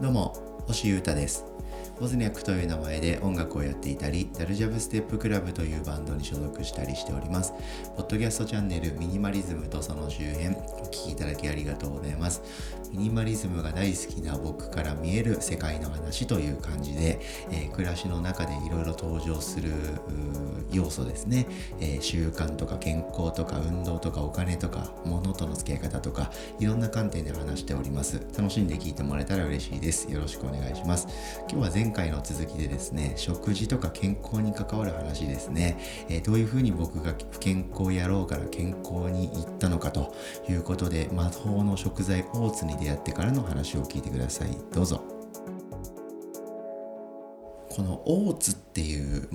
どうも星優太です。ボズニャックという名前で音楽をやっていたり、ダルジャブステップクラブというバンドに所属したりしております。ポッドキャストチャンネルミニマリズムとその周辺、お聴きいただきありがとうございます。ミニマリズムが大好きな僕から見える世界の話という感じで、えー、暮らしの中でいろいろ登場する要素ですね、えー、習慣とか健康とか運動とかお金とか物との付き合い方とかいろんな観点で話しております楽しんで聞いてもらえたら嬉しいですよろしくお願いします今日は前回の続きでですね食事とか健康に関わる話ですね、えー、どういうふうに僕が不健康やろうから健康に行ったのかということで魔法の食材大津に出会ってからの話を聞いてください。どうぞ。この大津っていう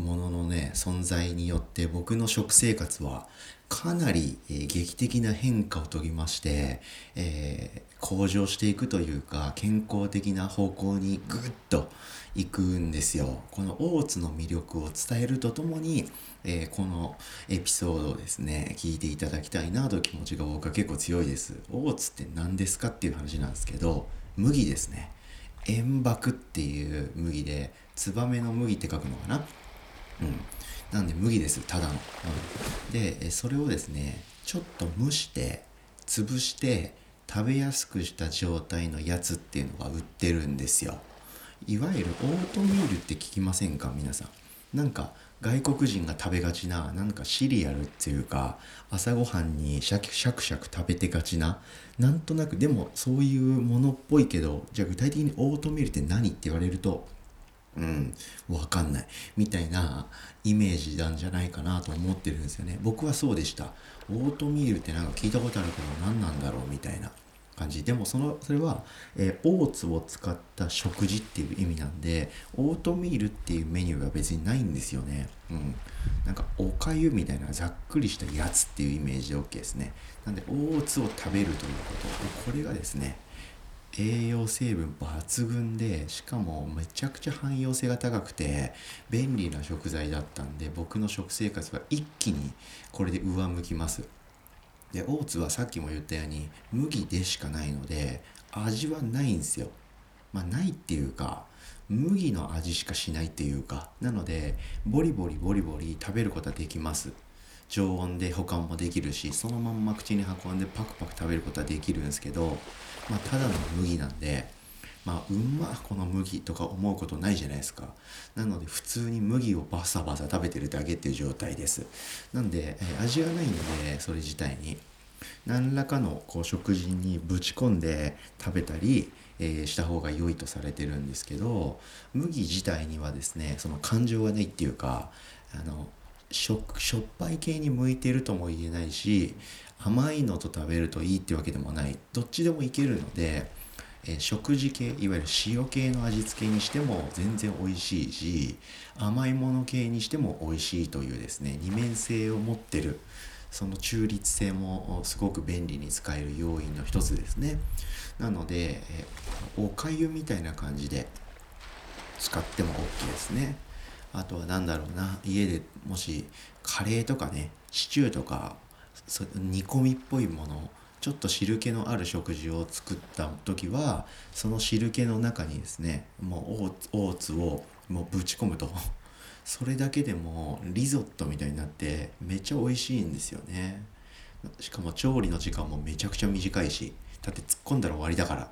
存在によって僕の食生活はかなり、えー、劇的な変化を遂げまして、えー、向上していくというか健康的な方向にぐっといくんですよ。このオーツの魅力を伝えるとともに、えー、このエピソードをですね聞いていただきたいなという気持ちが僕は結構強いです。オーツって何ですかっていう話なんですけど麦ですね。塩爆っていう麦でツバメの麦って書くのかな？うん。なんで麦ですただの、うん、でそれをですねちょっと蒸して潰して食べやすくした状態のやつっていうのが売ってるんですよ。いわゆるオートミールって聞きませんか？皆さん。なんか外国人が食べがちななんかシリアルっていうか朝ごはんにシャキシャクシャク食べてがちななんとなく。でもそういうものっぽいけどじゃあ具体的にオートミールって何って言われるとうん、わかんない。みたいなイメージなんじゃないかなと思ってるんですよね。僕はそうでした。オートミールってなんか聞いたことあるけど何なんだろうみたいな感じ。でもその、それは、えー、オーツを使った食事っていう意味なんで、オートミールっていうメニューが別にないんですよね。うん。なんかおかゆみたいなざっくりしたやつっていうイメージで OK ですね。なんで、オーツを食べるということ。これがですね、栄養成分抜群でしかもめちゃくちゃ汎用性が高くて便利な食材だったんで僕の食生活は一気にこれで上向きます。でオーツはさっきも言ったように麦でしかないので味はないんですよ。まあないっていうか麦の味しかしないっていうか。なのでボリボリボリボリ食べることはできます。常温で保管もできるしそのまんま口に運んでパクパク食べることはできるんですけどまあ、ただの麦なんで、まあ、うんまこの麦とか思うことないじゃないですか。なので、普通に麦をバサバサ食べてるだけっていう状態です。なんで、え味はないんで、それ自体に。何らかのこう食事にぶち込んで食べたり、えー、した方が良いとされてるんですけど麦自体にはですねその感情がないっていうかあのしょしょっぱい系に向いてるとも言えないし甘いのと食べるといいってわけでもない。どっちでもいけるので、えー、食事系いわゆる塩系の味付けにしても全然美味しいし甘いもの系にしても美味しいというですね二面性を持ってるその中立性もすごく便利に使える要因の一つですね。なので、えー、おかゆみたいな感じで使っても OK ですね。あとは何だろうな。家でもしカレーとかねシチューとか煮込みっぽいものちょっと汁気のある食事を作った時はその汁気の中にですねもうオーツをもうぶち込むと。それだけでもリゾットみたいになってめっちゃ美味しいんですよね。しかも調理の時間もめちゃくちゃ短いしだって突っ込んだら終わりだから。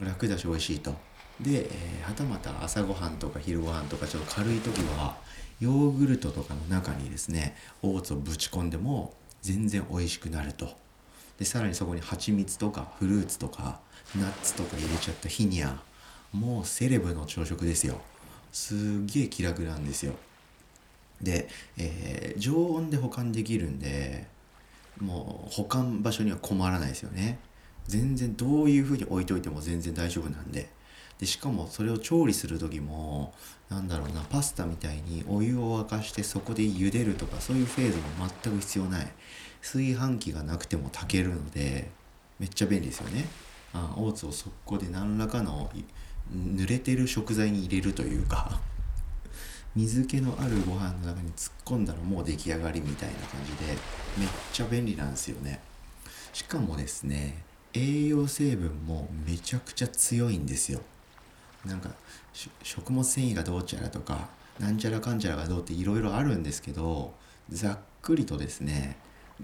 楽だし美味しいと。で、えー、はたまた朝ごはんとか昼ごはんとかちょっと軽い時はヨーグルトとかの中にですねオーツをぶち込んでも全然美味しくなると。でさらにそこに蜂蜜とかフルーツとかナッツとか入れちゃった日にはもうセレブの朝食ですよ。すっげえ気楽なんですよ。で、えー、常温で保管できるんでもう保管場所には困らないですよね。全然どういうふうに置いといても全然大丈夫なんで。でしかもそれを調理する時もなんだろうなパスタみたいにお湯を沸かしてそこで茹でるとかそういうフェーズも全く必要ない。炊飯器がなくても炊けるのでめっちゃ便利ですよね。あオーツをそこで何らかの濡れてる食材に入れるというか 水気のあるご飯の中に突っ込んだらもう出来上がりみたいな感じでめっちゃ便利なんですよね。しかもですね栄養成分もめちゃくちゃ強いんですよ。なんか食物繊維がどうちゃらとかなんちゃらかんちゃらがどうっていろいろあるんですけどざっくりとですね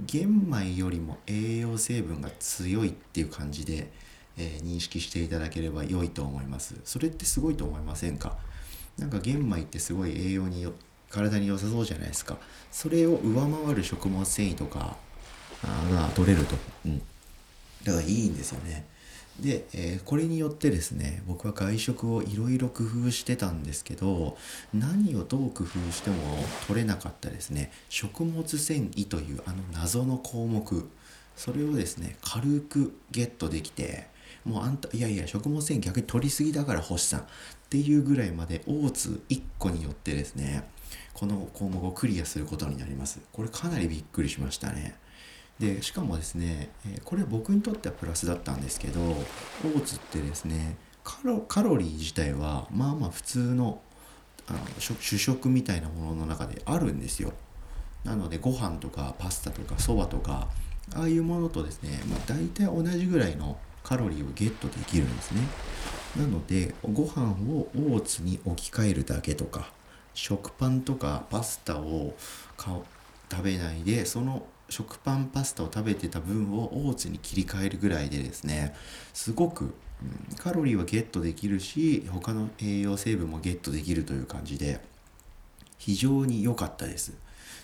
玄米よりも栄養成分が強いっていう感じで、えー、認識していただければ良いと思います。それってすごいと思いませんか？なんか玄米ってすごい栄養によ体に良さそうじゃないですか。それを上回る食物繊維とかが取れると、うん、だからいいんですよね。で、えー、これによってですね僕は外食をいろいろ工夫してたんですけど何をどう工夫しても取れなかったですね。食物繊維というあの謎の項目。それをですね軽くゲットできてもうあんたいやいや食物繊維逆に取りすぎだから星さん。っていうぐらいまでオーツ1個によってですねこの項目をクリアすることになります。これかなりびっくりしましたね。でしかもですねこれ僕にとってはプラスだったんですけどオーツってですねカロリー自体はまあまあ普通のあの主食みたいなものの中であるんですよ。なのでご飯とかパスタとかそばとかああいうものとですね、まあ、大体同じぐらいのカロリーをゲットできるんですね。なのでご飯をオーツに置き換えるだけとか食パンとかパスタを食べないでその食パンパスタを食べてた分をオーツに切り替えるぐらいでですねすごく、カロリーはゲットできるし他の栄養成分もゲットできるという感じで非常に良かったです。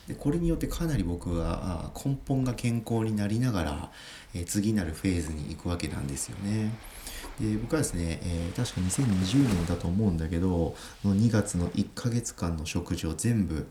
でこれによってかなり僕は根本が健康になりながら、え次なるフェーズに行くわけなんですよね。で僕はですね、えー、確か2020年だと思うんだけどの2月の1ヶ月間の食事を全部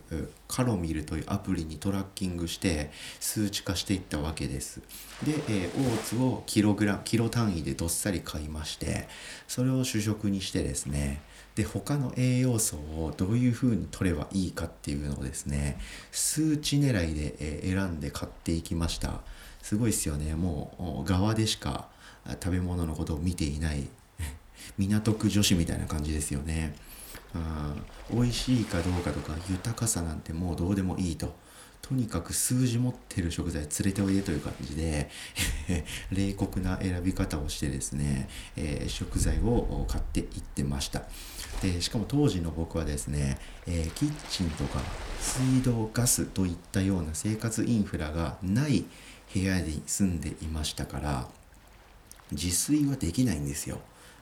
カロミルというアプリにトラッキングして数値化していったわけですで、えー、オーツをキログラキロ単位でどっさり買いましてそれを主食にしてですねで他の栄養素をどういうふうに取ればいいかっていうのをですね数値狙いで、選んで買っていきましたすごいですよねもう側でしか食べ物のことを見ていない 港区女子みたいな感じですよね。美味しいかどうかとか豊かさなんてもうどうでもいいと。とにかく数字持ってる食材連れておいでという感じで 冷酷な選び方をしてですね、えー、食材を買っていってましたでしかも当時の僕はですね、えー、キッチンとか水道ガスといったような生活インフラがない部屋に住んでいましたから自炊はできないんですよ。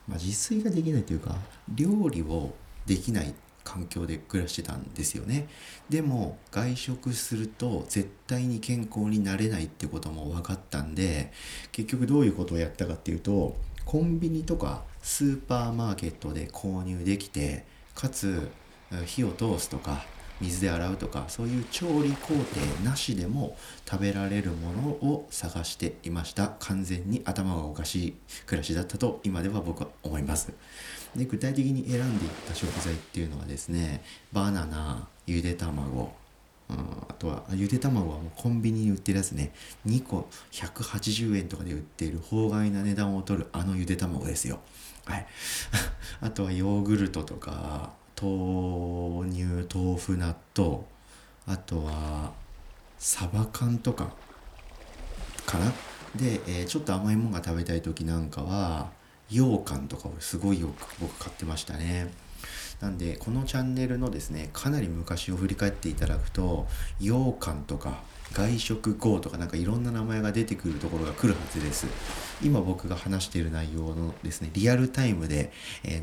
まあ、自炊ができないというか料理をできない環境で暮らしてたんですよね。でも外食すると絶対に健康になれないってことも分かったんで結局どういうことをやったかっていうとコンビニとかスーパーマーケットで購入できてかつ火を通すとか水で洗うとかそういう調理工程なしでも食べられるものを探していました完全に頭がおかしい暮らしだったと今では僕は思いますで具体的に選んでいった食材っていうのはですねバナナゆで卵うん、あとはゆで卵はもうコンビニに売ってるやつね。2個180円とかで売っている法外な値段を取るあのゆで卵ですよ。はい。あとはヨーグルトとか豆乳豆腐納豆あとはサバ缶とかかな。で、えー、ちょっと甘いものが食べたい時なんかは羊羹とかをすごいよく僕買ってましたね。なんでこのチャンネルのですねかなり昔を振り返っていただくと羊羹とか外食後とかなんかいろんな名前が出てくるところが来るはずです。今僕が話している内容のですねリアルタイムで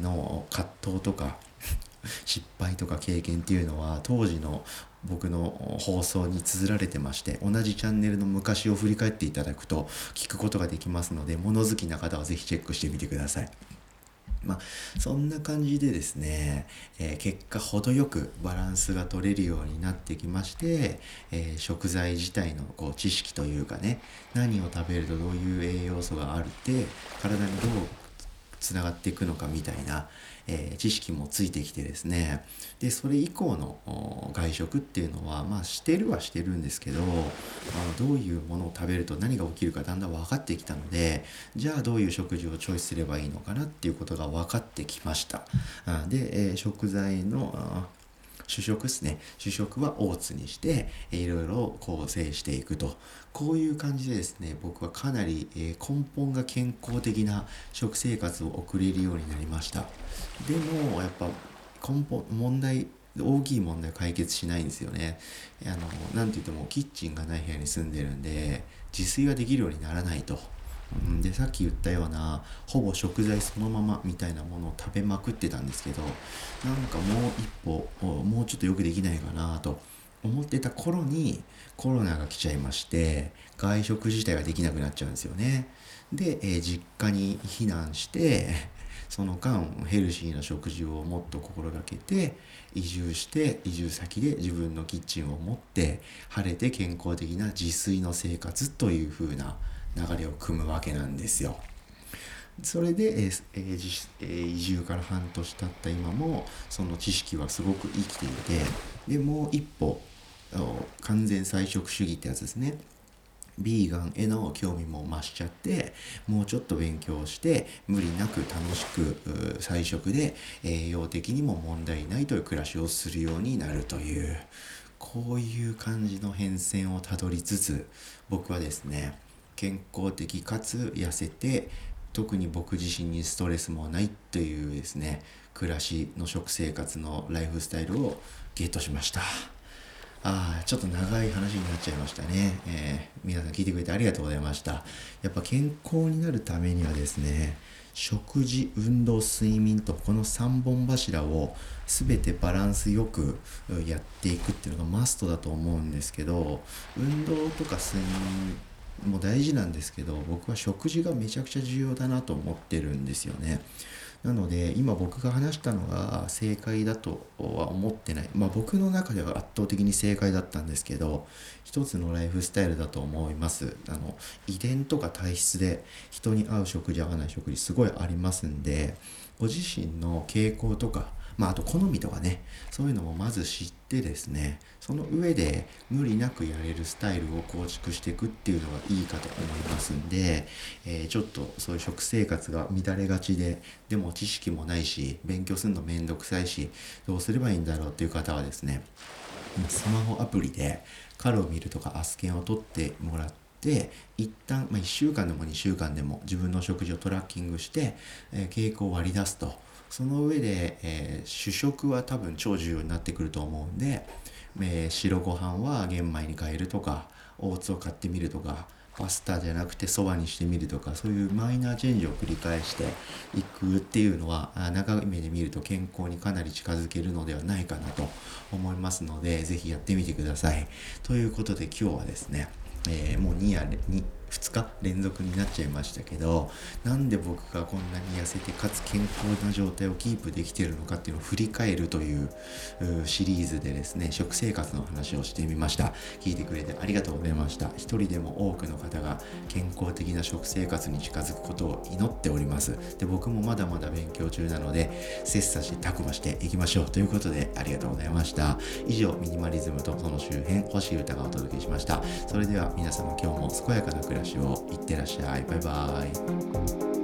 の葛藤とか 失敗とか経験っていうのは当時の僕の放送に綴られてまして同じチャンネルの昔を振り返っていただくと聞くことができますので物好きな方は是非チェックしてみてください。まあ、そんな感じでですね、えー、結果程よくバランスが取れるようになってきまして、えー、食材自体のこう知識というかね何を食べるとどういう栄養素があるって体にどうつながっていくのかみたいな、えー、知識もついてきてですねでそれ以降の外食っていうのはまあしてるはしてるんですけど、まあ、どういうものを食べると何が起きるかだんだん分かってきたのでじゃあどういう食事をチョイスすればいいのかなっていうことが分かってきました。で、えー、食材の主食ですね主食はオーツにしていろいろ構成していくとこういう感じでですね僕はかなり、え根本が健康的な食生活を送れるようになりましたでもやっぱ根本問題大きい問題解決しないんですよね。あの、なんて言ってもキッチンがない部屋に住んでるんで、自炊ができるようにならないと。でさっき言ったようなほぼ食材そのままみたいなものを食べまくってたんですけどなんかもう一歩もうちょっとよくできないかなと思ってた頃にコロナが来ちゃいまして外食自体ができなくなっちゃうんですよね。で、えー、実家に避難して その間ヘルシーな食事をもっと心がけて移住して移住先で自分のキッチンを持って晴れて健康的な自炊の生活という風な流れを組むわけなんですよ。それで、えーえー、移住から半年経った今もその知識はすごく生きていてでもう一歩完全菜食主義ってやつですねビーガンへの興味も増しちゃってもうちょっと勉強して無理なく楽しく菜食で栄養的にも問題ないという暮らしをするようになるというこういう感じの変遷をたどりつつ僕はですね健康的かつ痩せて特に僕自身にストレスもないというですね暮らしの食生活のライフスタイルをゲットしました。ああちょっと長い話になっちゃいましたね、えー、皆さん聞いてくれてありがとうございました。やっぱ健康になるためにはですね食事運動睡眠とこの3本柱を全てバランスよくやっていくっていうのがマストだと思うんですけど運動とか睡眠も大事なんですけど僕は食事がめちゃくちゃ重要だなと思ってるんですよね。なので今僕が話したのが正解だとは思ってないまあ僕の中では圧倒的に正解だったんですけど一つのライフスタイルだと思いますあの遺伝とか体質で人に合う食事合わない食事すごいありますんでご自身の傾向とかまあ、あと好みとかねそういうのもまず知ってですねその上で無理なくやれるスタイルを構築していくっていうのがいいかと思いますんで、えー、ちょっとそういう食生活が乱れがちででも知識もないし勉強するのめんどくさいしどうすればいいんだろうっていう方はですねスマホアプリでカロミルとかアスケンを取ってもらって一旦、まあ、1週間でも2週間でも自分の食事をトラッキングして、えー、傾向を割り出すと。その上で、えー、主食は多分超重要になってくると思うんで、えー、白ご飯は玄米に変えるとかオーツを買ってみるとかパスタじゃなくてそばにしてみるとかそういうマイナーチェンジを繰り返していくっていうのは長い目で見ると健康にかなり近づけるのではないかなと思いますので是非やってみてください。ということで今日はですね、えー、もう2夜2 2日連続になっちゃいましたけどなんで僕がこんなに痩せてかつ健康な状態をキープできてるのかっていうのを振り返るというシリーズでですね食生活の話をしてみました。聞いてくれてありがとうございました。一人でも多くの方が健康的な食生活に近づくことを祈っております。で僕もまだまだ勉強中なので切磋してたくましていきましょうということでありがとうございました。以上ミニマリズムとその周辺星歌がお届けしました。それでは皆様今日も健やかな暮らしをいってらっしゃい。バイバイ。